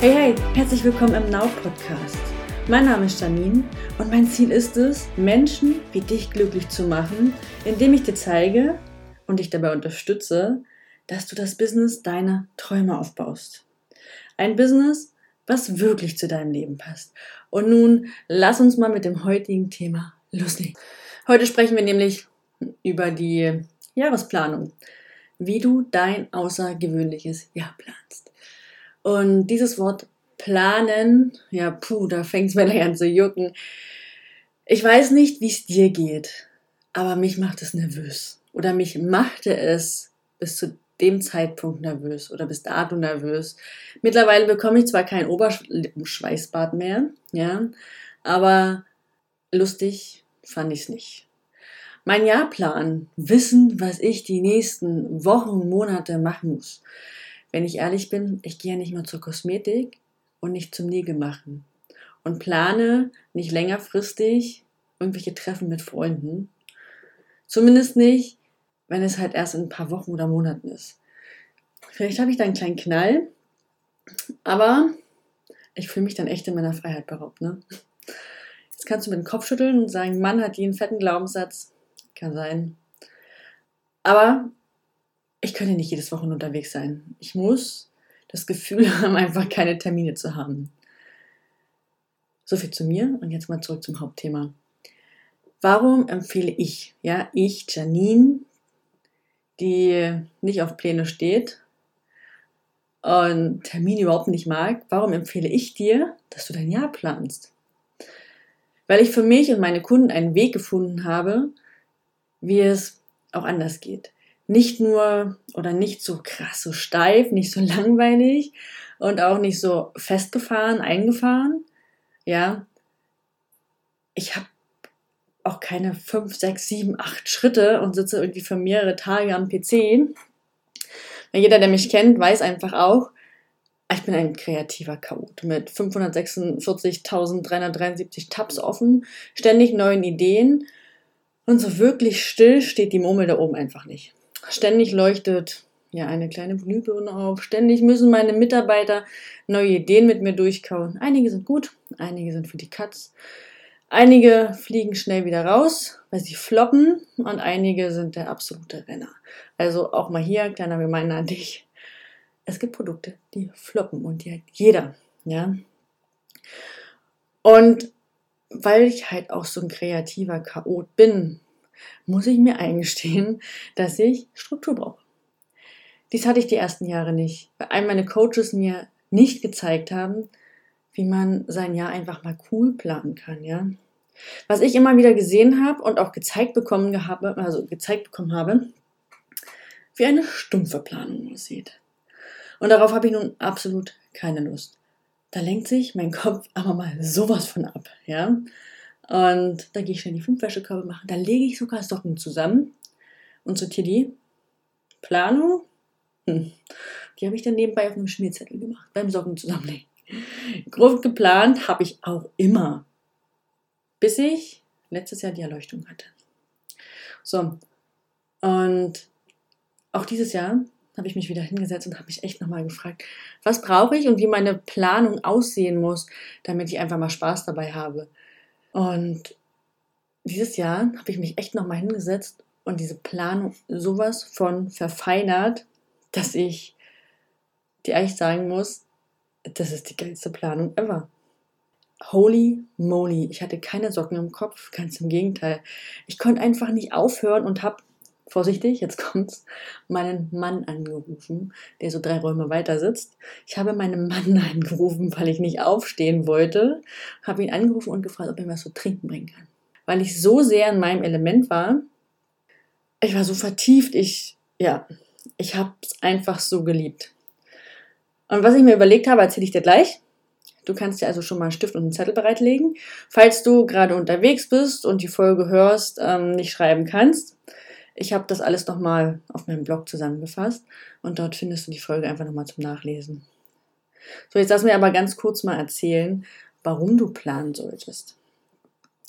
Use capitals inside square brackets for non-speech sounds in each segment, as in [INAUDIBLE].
Hey, hey, herzlich willkommen im Now Podcast. Mein Name ist Janine und mein Ziel ist es, Menschen wie dich glücklich zu machen, indem ich dir zeige und dich dabei unterstütze, dass du das Business deiner Träume aufbaust. Ein Business, was wirklich zu deinem Leben passt. Und nun lass uns mal mit dem heutigen Thema loslegen. Heute sprechen wir nämlich über die Jahresplanung, wie du dein außergewöhnliches Jahr planst. Und dieses Wort planen, ja, puh, da fängt es mir [LAUGHS] gleich an zu jucken. Ich weiß nicht, wie es dir geht, aber mich macht es nervös. Oder mich machte es bis zu dem Zeitpunkt nervös oder bis dato nervös. Mittlerweile bekomme ich zwar kein Oberlippenschweißbad mehr, ja, aber lustig fand ich es nicht. Mein Jahrplan, wissen, was ich die nächsten Wochen Monate machen muss. Wenn ich ehrlich bin, ich gehe ja nicht mal zur Kosmetik und nicht zum Nägel machen und plane nicht längerfristig irgendwelche Treffen mit Freunden. Zumindest nicht, wenn es halt erst in ein paar Wochen oder Monaten ist. Vielleicht habe ich da einen kleinen Knall, aber ich fühle mich dann echt in meiner Freiheit beraubt. Ne? Jetzt kannst du mit dem Kopf schütteln und sagen, Mann hat jeden fetten Glaubenssatz. Kann sein. Aber ich könnte nicht jedes Wochen unterwegs sein. Ich muss das Gefühl [LAUGHS] haben, einfach keine Termine zu haben. So viel zu mir und jetzt mal zurück zum Hauptthema. Warum empfehle ich, ja, ich, Janine, die nicht auf Pläne steht und Termine überhaupt nicht mag, warum empfehle ich dir, dass du dein Jahr planst? Weil ich für mich und meine Kunden einen Weg gefunden habe, wie es auch anders geht nicht nur oder nicht so krass, so steif, nicht so [LAUGHS] langweilig und auch nicht so festgefahren, eingefahren. Ja, ich habe auch keine fünf, sechs, sieben, acht Schritte und sitze irgendwie für mehrere Tage am PC. Jeder, der mich kennt, weiß einfach auch, ich bin ein kreativer Chaot mit 546.373 Tabs offen, ständig neuen Ideen und so wirklich still steht die Murmel da oben einfach nicht. Ständig leuchtet ja eine kleine Glühbirne auf. Ständig müssen meine Mitarbeiter neue Ideen mit mir durchkauen. Einige sind gut, einige sind für die Katz. Einige fliegen schnell wieder raus, weil sie floppen und einige sind der absolute Renner. Also auch mal hier, kleiner Reminder an dich. Es gibt Produkte, die floppen und die hat jeder, ja. Und weil ich halt auch so ein kreativer Chaot bin, muss ich mir eingestehen, [LAUGHS] dass ich Struktur brauche. Dies hatte ich die ersten Jahre nicht, weil all meine Coaches mir nicht gezeigt haben, wie man sein Jahr einfach mal cool planen kann, ja. Was ich immer wieder gesehen habe und auch gezeigt bekommen habe, also gezeigt bekommen habe, wie eine stumpfe Planung aussieht. Und darauf habe ich nun absolut keine Lust. Da lenkt sich mein Kopf aber mal sowas von ab, ja. Und dann gehe ich schnell die fünf Wäschekörbe machen. Dann lege ich sogar Socken zusammen und sortiere die. Planung, hm. die habe ich dann nebenbei auf einem Schmierzettel gemacht, beim Socken zusammenlegen. Grob geplant habe ich auch immer. Bis ich letztes Jahr die Erleuchtung hatte. So. Und auch dieses Jahr habe ich mich wieder hingesetzt und habe mich echt nochmal gefragt, was brauche ich und wie meine Planung aussehen muss, damit ich einfach mal Spaß dabei habe. Und dieses Jahr habe ich mich echt nochmal hingesetzt und diese Planung sowas von verfeinert, dass ich dir eigentlich sagen muss, das ist die geilste Planung ever. Holy moly, ich hatte keine Socken im Kopf, ganz im Gegenteil. Ich konnte einfach nicht aufhören und habe, vorsichtig, jetzt kommt's, meinen Mann angerufen, der so drei Räume weiter sitzt. Ich habe meinen Mann [LAUGHS] angerufen, weil ich nicht aufstehen wollte, habe ihn angerufen und gefragt, ob er mir was zu trinken bringen kann. Weil ich so sehr in meinem Element war, ich war so vertieft, ich, ja, ich habe es einfach so geliebt. Und was ich mir überlegt habe, erzähle ich dir gleich. Du kannst dir also schon mal einen Stift und einen Zettel bereitlegen. Falls du gerade unterwegs bist und die Folge hörst, ähm, nicht schreiben kannst. Ich habe das alles nochmal auf meinem Blog zusammengefasst und dort findest du die Folge einfach nochmal zum Nachlesen. So, jetzt lass mir aber ganz kurz mal erzählen, warum du planen solltest.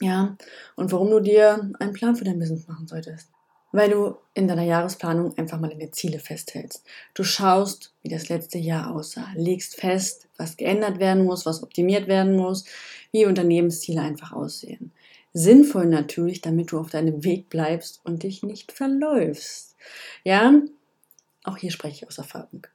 Ja, und warum du dir einen Plan für dein Business machen solltest. weil du in deiner Jahresplanung einfach mal deine Ziele festhältst. Du schaust, wie das letzte Jahr aussah, legst fest, was geändert werden muss, was optimiert werden muss, wie Unternehmensziele einfach aussehen. Sinnvoll natürlich, damit du auf deinem Weg bleibst und dich nicht verläufst. Ja, auch hier spreche ich aus Erfahrung.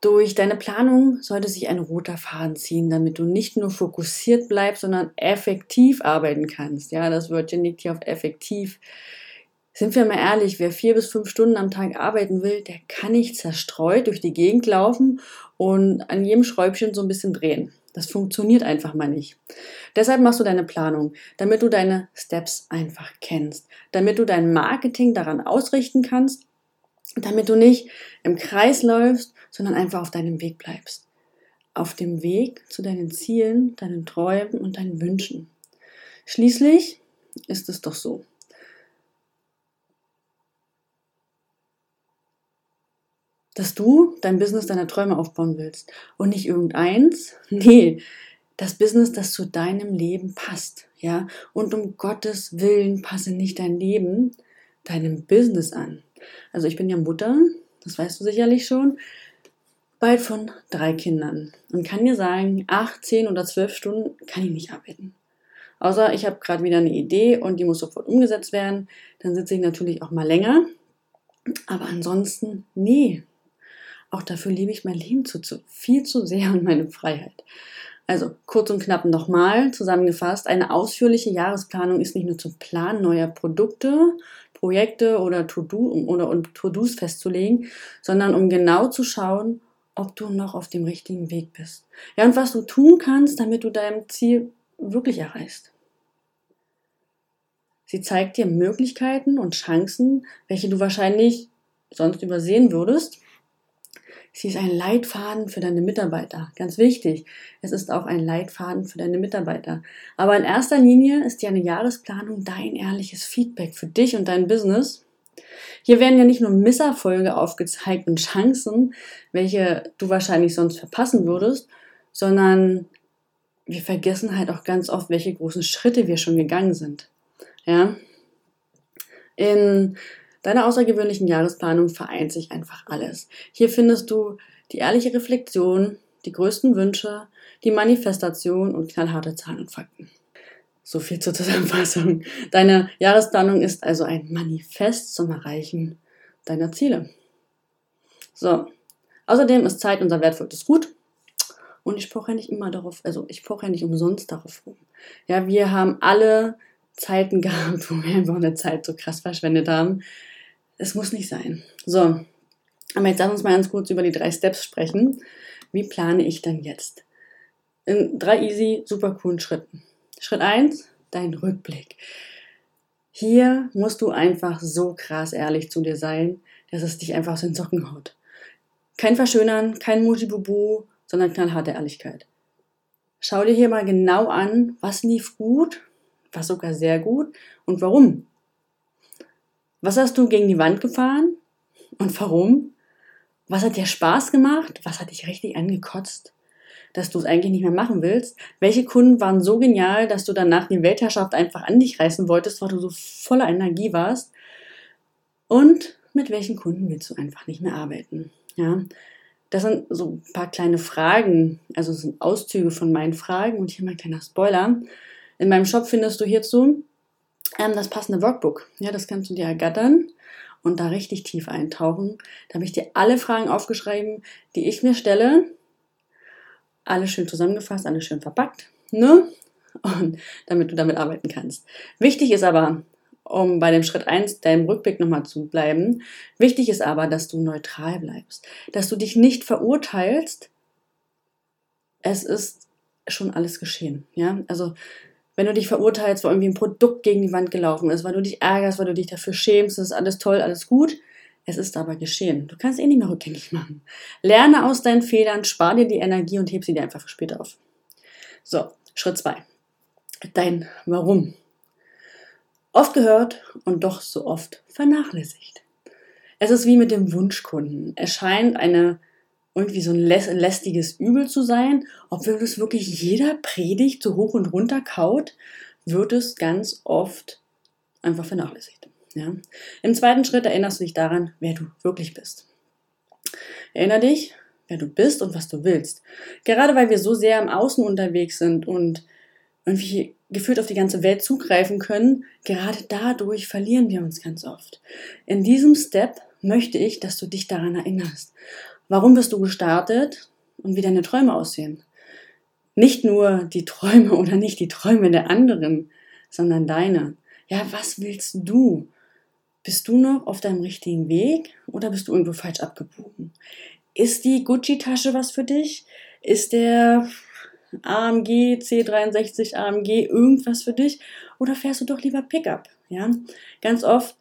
Durch deine Planung sollte sich ein roter Faden ziehen, damit du nicht nur fokussiert bleibst, sondern effektiv arbeiten kannst. Ja, das Wörtchen liegt hier auf effektiv. Sind wir mal ehrlich, wer vier bis fünf Stunden am Tag arbeiten will, der kann nicht zerstreut durch die Gegend laufen und an jedem Schräubchen so ein bisschen drehen. Das funktioniert einfach mal nicht. Deshalb machst du deine Planung, damit du deine Steps einfach kennst, damit du dein Marketing daran ausrichten kannst, damit du nicht im Kreis läufst, sondern einfach auf deinem Weg bleibst. Auf dem Weg zu deinen Zielen, deinen Träumen und deinen Wünschen. Schließlich ist es doch so. Dass du dein Business deiner Träume aufbauen willst und nicht irgendeins. [LAUGHS] Nee, das Business, das zu deinem Leben passt, ja? Und um Gottes Willen passe nicht dein Leben deinem Business an. Also ich bin ja Mutter, das weißt du sicherlich schon, bald von drei Kindern und kann dir sagen, acht, zehn oder zwölf Stunden kann ich nicht arbeiten. Außer ich habe gerade wieder eine Idee und die muss sofort umgesetzt werden, dann sitze ich natürlich auch mal länger. Aber ansonsten, nee, auch dafür liebe ich mein Leben zu, zu viel zu sehr und meine Freiheit. Also kurz und knapp nochmal zusammengefasst, eine ausführliche Jahresplanung ist nicht nur zum Plan neuer Produkte, Projekte oder To-Do oder To-Dos festzulegen, sondern um genau zu schauen, ob du noch auf dem richtigen Weg bist. Ja, und was du tun kannst, damit du dein Ziel wirklich erreichst. Sie zeigt dir Möglichkeiten und Chancen, welche du wahrscheinlich sonst übersehen würdest Sie ist ein Leitfaden für deine Mitarbeiter. Ganz wichtig. Es ist auch ein Leitfaden für deine Mitarbeiter. Aber in erster Linie ist ja eine Jahresplanung dein ehrliches Feedback für dich und dein Business. Hier werden ja nicht nur Misserfolge aufgezeigt und Chancen, welche du wahrscheinlich sonst verpassen würdest, sondern wir vergessen halt auch ganz oft, welche großen Schritte wir schon gegangen sind. Ja? In Deiner außergewöhnlichen Jahresplanung vereint sich einfach alles. Hier findest du die ehrliche Reflexion, die größten Wünsche, die Manifestation und knallharte Zahlen und Fakten. So viel zur Zusammenfassung. Deine Jahresplanung ist also ein Manifest zum Erreichen deiner Ziele. So. Außerdem ist Zeit unser wertvollstes Gut. Und ich poche ja nicht immer darauf, also ich poche ja nicht umsonst darauf rum. Ja, wir haben alle Zeiten [LAUGHS] gehabt, wo wir einfach eine Zeit so krass verschwendet haben. Es muss nicht sein. So, aber jetzt lass uns mal ganz kurz über die drei Steps sprechen. Wie plane ich dann jetzt? In drei easy, super coolen Schritten. Schritt eins: dein Rückblick. Hier musst du einfach so krass ehrlich zu dir sein, dass es dich einfach aus den Socken haut. Kein Verschönern, kein Mujibubu, sondern knallharte Ehrlichkeit. Schau dir hier mal genau an, was lief gut, was sogar sehr gut und warum. Was hast du gegen die Wand gefahren und warum? Was hat dir Spaß gemacht? Was hat dich richtig angekotzt? Dass du es eigentlich nicht mehr machen willst? Welche Kunden waren so genial, dass du danach die Weltherrschaft einfach an dich reißen wolltest, weil du so voller Energie warst? Und mit welchen Kunden willst du einfach nicht mehr arbeiten? Ja, das sind so ein paar kleine Fragen, also sind Auszüge von meinen Fragen und hier mal ein kleiner Spoiler. In meinem Shop findest du hierzu ähm, das passende Workbook. Ja, das kannst du dir ergattern und da richtig tief eintauchen. Da habe ich dir alle Fragen aufgeschrieben, die ich mir stelle. Alles schön zusammengefasst, alles schön verpackt. Ne? Und damit du damit arbeiten kannst. Wichtig ist aber, um bei dem Schritt 1 deinem Rückblick nochmal zu bleiben, wichtig ist aber, dass du neutral bleibst. Dass du dich nicht verurteilst. Es ist schon alles geschehen. Ja, also wenn du dich verurteilst, weil irgendwie ein Produkt gegen die Wand gelaufen ist, weil du dich ärgerst, weil du dich dafür schämst, das ist alles toll, alles gut. Es ist aber geschehen. Du kannst eh nicht mehr rückgängig machen. Lerne aus deinen Fehlern, spar dir die Energie und heb sie dir einfach für später auf. So, Schritt zwei: Dein Warum. Oft gehört und doch so oft vernachlässigt. Es ist wie mit dem Wunschkunden. Es scheint eine irgendwie so ein lästiges Übel zu sein, obwohl es wirklich jeder Predigt so hoch und runter kaut, wird es ganz oft einfach vernachlässigt. Ja? Im zweiten Schritt erinnerst du dich daran, wer du wirklich bist. Erinner dich, wer du bist und was du willst. Gerade weil wir so sehr im Außen unterwegs sind und irgendwie gefühlt auf die ganze Welt zugreifen können, gerade dadurch verlieren wir uns ganz oft. In diesem Step möchte ich, dass du dich daran erinnerst. Warum bist du gestartet und wie deine Träume aussehen? Nicht nur die Träume [LAUGHS] oder nicht die Träume der anderen, sondern deine. Ja, was willst du? Bist du noch auf deinem richtigen Weg oder bist du irgendwo falsch abgebogen? Ist die Gucci-Tasche was für dich? Ist der AMG, C63 AMG irgendwas für dich? Oder fährst du doch lieber Pickup? Ja, ganz oft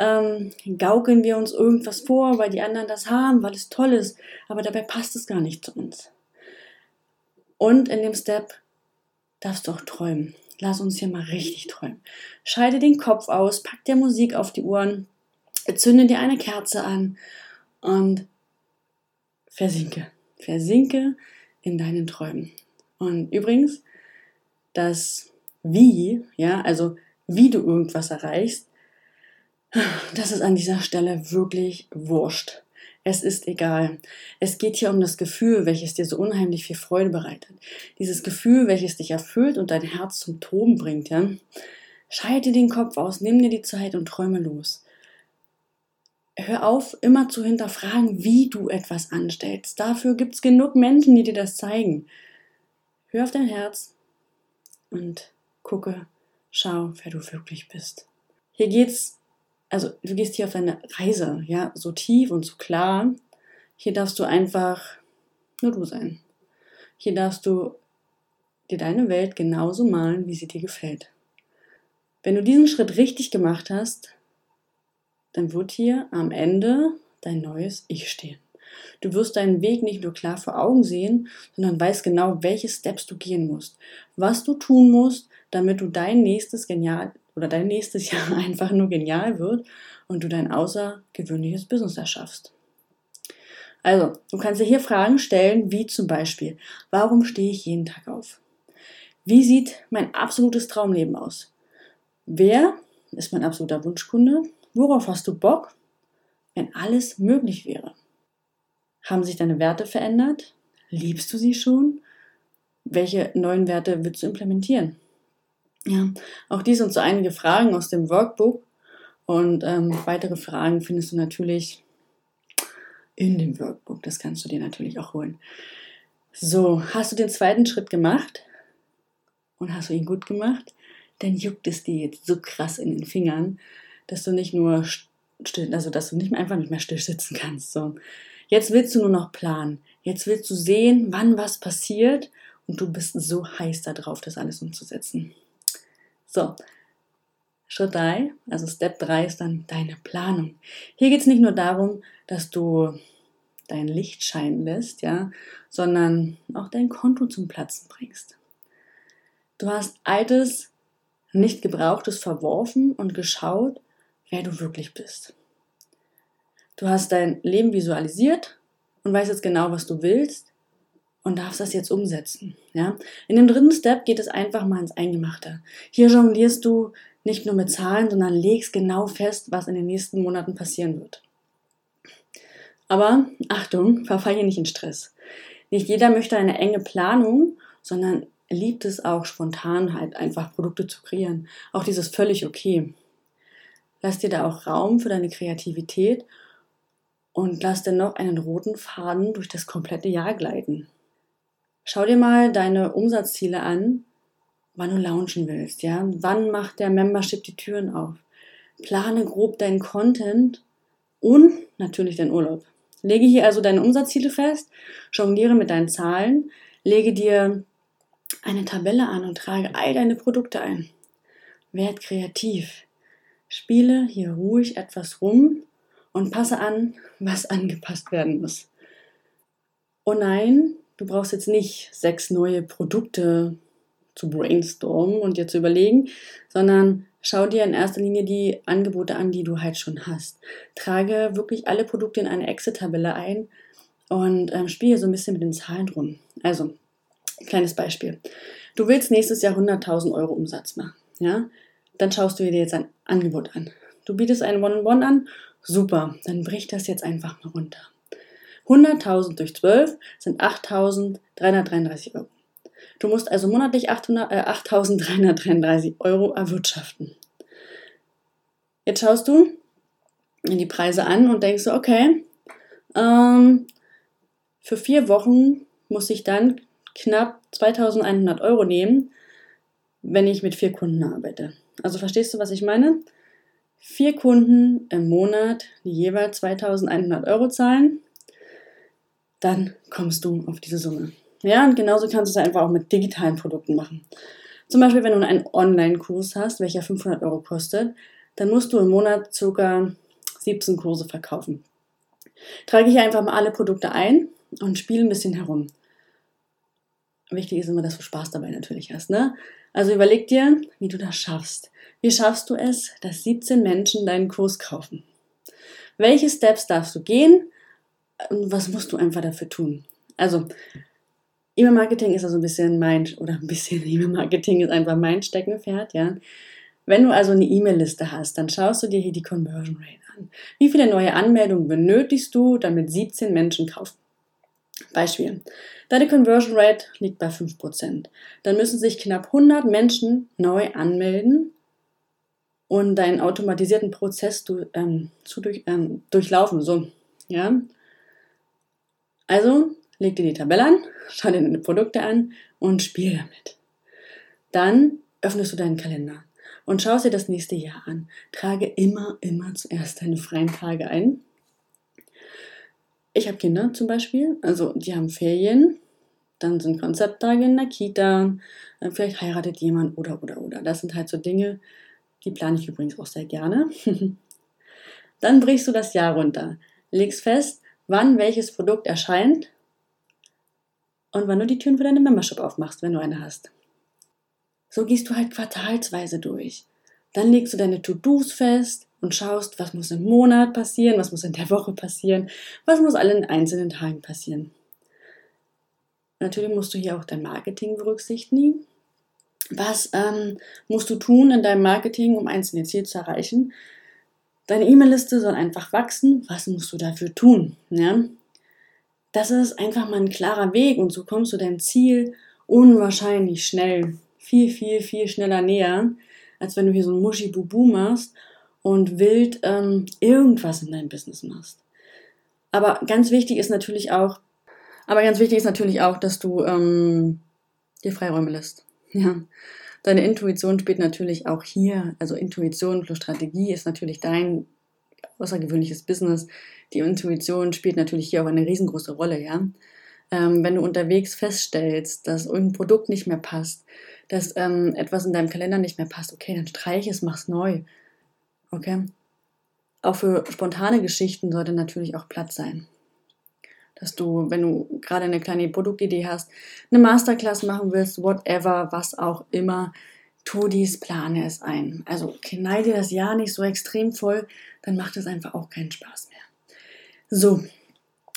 ähm, gaukeln wir uns irgendwas vor, weil die anderen das haben, weil es toll ist, aber dabei passt es gar nicht zu uns. Und in dem Step darfst du auch träumen. Lass uns hier mal richtig träumen. Schalte den Kopf aus, pack dir Musik auf die Ohren, zünde dir eine Kerze an und versinke. Versinke in deinen Träumen. Und übrigens, das Wie, ja, also wie du irgendwas erreichst, das ist an dieser Stelle wirklich wurscht. Es ist egal. Es geht hier um das Gefühl, welches dir so unheimlich viel Freude bereitet. Dieses Gefühl, welches dich erfüllt und dein Herz zum Toben bringt, ja. Schalte den Kopf aus, nimm dir die Zeit und träume los. Hör auf, immer zu hinterfragen, wie du etwas anstellst. Dafür gibt es genug Menschen, die dir das zeigen. Hör auf dein Herz und gucke, schau, wer du wirklich bist. Hier geht's, also du gehst hier auf deine Reise, ja, so tief und so klar. Hier darfst du einfach nur du sein. Hier darfst du dir deine Welt genauso malen, wie sie dir gefällt. Wenn du diesen Schritt richtig gemacht hast, dann wird hier am Ende dein neues Ich stehen. Du wirst deinen Weg nicht nur klar vor Augen sehen, sondern weißt genau, welche Steps du gehen musst, was du tun musst, damit du dein nächstes genial oder dein nächstes Jahr [LAUGHS] einfach nur genial wird und du dein außergewöhnliches Business erschaffst. Also, du kannst dir hier Fragen stellen, wie zum Beispiel, warum stehe ich jeden Tag auf? Wie sieht mein absolutes Traumleben aus? Wer ist mein absoluter Wunschkunde? Worauf hast du Bock, wenn alles möglich wäre? Haben sich deine Werte verändert? Liebst du sie schon? Welche neuen Werte willst du implementieren? Ja, auch dies sind so einige Fragen aus dem Workbook und ähm, weitere Fragen findest du natürlich in dem Workbook. Das kannst du dir natürlich auch holen. So, hast du den zweiten Schritt gemacht und hast du ihn gut gemacht? Dann juckt es dir jetzt so krass in den Fingern, dass du nicht nur still, also dass du nicht mehr einfach nicht mehr still sitzen kannst. So, Jetzt willst du nur noch planen. Jetzt willst du sehen, wann was passiert und du bist so heiß darauf, das alles umzusetzen. So, Schritt 3, also Step 3 ist dann deine Planung. Hier geht es nicht nur darum, dass du dein Licht scheinen lässt, ja, sondern auch dein Konto zum Platzen bringst. Du hast altes, nicht gebrauchtes verworfen und geschaut, wer du wirklich bist. Du hast dein Leben visualisiert und weißt jetzt genau, was du willst und darfst das jetzt umsetzen. Ja? In dem dritten Step geht es einfach mal ins Eingemachte. Hier jonglierst du nicht nur mit Zahlen, sondern legst genau fest, was in den nächsten Monaten passieren wird. Aber Achtung, verfall hier nicht in Stress. Nicht jeder möchte eine enge Planung, sondern liebt es auch spontan halt einfach Produkte zu kreieren. Auch dieses völlig okay. Lass dir da auch Raum für deine Kreativität und lass dennoch einen roten Faden durch das komplette Jahr gleiten. Schau dir mal deine Umsatzziele an, wann du launchen willst, ja? Wann macht der Membership die Türen auf? Plane grob deinen Content und natürlich deinen Urlaub. Lege hier also deine Umsatzziele fest, jongliere mit deinen Zahlen, lege dir eine Tabelle an und trage all deine Produkte ein. Werd kreativ. Spiele hier ruhig etwas rum und passe an, was angepasst werden muss. Oh nein, du brauchst jetzt nicht sechs neue Produkte zu brainstormen und dir zu überlegen, sondern schau dir in erster Linie die Angebote an, die du halt schon hast. Trage wirklich alle Produkte in eine Excel-Tabelle ein und ähm, spiele so ein bisschen mit den Zahlen rum. Also, kleines Beispiel. Du willst nächstes Jahr 100.000 Euro Umsatz machen, ja? Dann schaust du dir jetzt ein Angebot an. Du bietest einen One-on-One an, super, dann brich das jetzt einfach mal runter. 100.000 durch 12 sind 8.333 Euro. Du musst also monatlich 8.333 äh, Euro erwirtschaften. Jetzt schaust du die Preise an und denkst so, okay, ähm, für vier Wochen muss ich dann knapp 2100 Euro nehmen, wenn ich mit vier Kunden arbeite. Also verstehst du, was ich meine? Vier Kunden im Monat, die jeweils 2100 Euro zahlen, dann kommst du auf diese Summe. Ja, und genauso kannst du es einfach auch mit digitalen Produkten machen. Zum Beispiel, wenn du einen Online-Kurs hast, welcher 500 Euro kostet, dann musst du im Monat ca. 17 Kurse verkaufen. Trage hier einfach mal alle Produkte ein und spiele ein bisschen herum. Wichtig ist immer, dass du Spaß dabei natürlich hast. Ne? Also überleg dir, wie du das schaffst. Wie schaffst du es, dass 17 Menschen deinen Kurs kaufen? Welche Steps darfst du gehen? Und was musst du einfach dafür tun? Also, E-Mail-Marketing ist also ein bisschen mein, oder ein bisschen [LAUGHS] E-Mail-Marketing ist einfach mein Steckenpferd, ja. Wenn du also eine E-Mail-Liste hast, dann schaust du dir hier die Conversion Rate an. Wie viele neue Anmeldungen benötigst du, damit 17 Menschen kaufen? Beispiel. Deine Conversion Rate liegt bei 5%. Dann müssen sich knapp 100 Menschen neu anmelden und deinen automatisierten Prozess du, ähm, zu durch, ähm, durchlaufen. So, ja. Also leg dir die Tabelle an, schau dir deine Produkte an und spiel damit. Dann öffnest du deinen Kalender und schaust dir das nächste Jahr an. Trage immer, immer zuerst deine freien Tage ein ich habe Kinder zum Beispiel, also die haben Ferien, dann sind Konzepttage in der Kita, vielleicht heiratet jemand oder oder oder. Das sind halt so Dinge, die plane ich übrigens auch sehr gerne. [LAUGHS] dann brichst du das Jahr runter, legst fest, wann welches Produkt erscheint und wann du die Türen für deine Membership aufmachst, wenn du eine hast. So gehst du halt quartalsweise durch. Dann legst du deine To-Dos fest, und schaust, was muss im Monat passieren, was muss in der Woche passieren, was muss allen einzelnen Tagen passieren. Natürlich musst du hier auch dein Marketing berücksichtigen. Was ähm, musst du tun in deinem Marketing, um einzelne Ziele zu erreichen? Deine E-Mail-Liste soll einfach wachsen. Was musst du dafür tun? Ja? Das ist einfach mal ein klarer Weg und so kommst du deinem Ziel unwahrscheinlich schnell, viel, viel, viel schneller näher, als wenn du hier so ein Muschi-Bubu machst und wild ähm, irgendwas in deinem Business machst. Aber ganz wichtig ist natürlich auch, aber ganz wichtig ist natürlich auch, dass du ähm, dir Freiräume lässt. [LAUGHS] Ja. Deine Intuition spielt natürlich auch hier, also Intuition plus Strategie ist natürlich dein außergewöhnliches Business. Die Intuition spielt natürlich hier auch eine riesengroße Rolle, ja. Ähm, wenn du unterwegs feststellst, dass irgendein Produkt nicht mehr passt, dass ähm, etwas in deinem Kalender nicht mehr passt, okay, dann streich es, mach's neu. Okay? Auch für spontane Geschichten sollte natürlich auch Platz sein. Dass du, wenn du gerade eine kleine Produktidee hast, eine Masterclass machen willst, whatever, was auch immer, tu dies, plane es ein. Also knall dir das Jahr nicht so extrem voll, dann macht es einfach auch keinen Spaß mehr. So,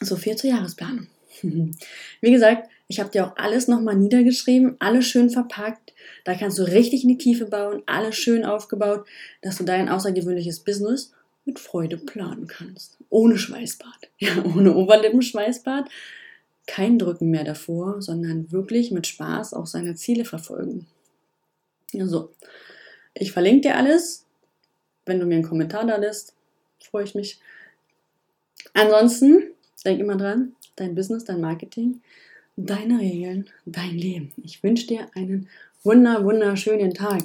so viel zur Jahresplanung. [LAUGHS] Wie gesagt, ich habe dir auch alles nochmal niedergeschrieben, alles schön verpackt. Da kannst du richtig in die Tiefe bauen, alles schön aufgebaut, dass du dein außergewöhnliches Business mit Freude planen kannst. Ohne Schweißbad. [LAUGHS] Ja, ohne Oberlippenschweißbad. Kein Drücken mehr davor, sondern wirklich mit Spaß auch seine Ziele verfolgen. Ja, so. Ich verlinke dir alles. Wenn du mir einen Kommentar da lässt, freue ich mich. Ansonsten, denk immer dran, dein Business, dein Marketing deine Regeln, dein Leben. Ich wünsche dir einen wunder, wunderschönen Tag.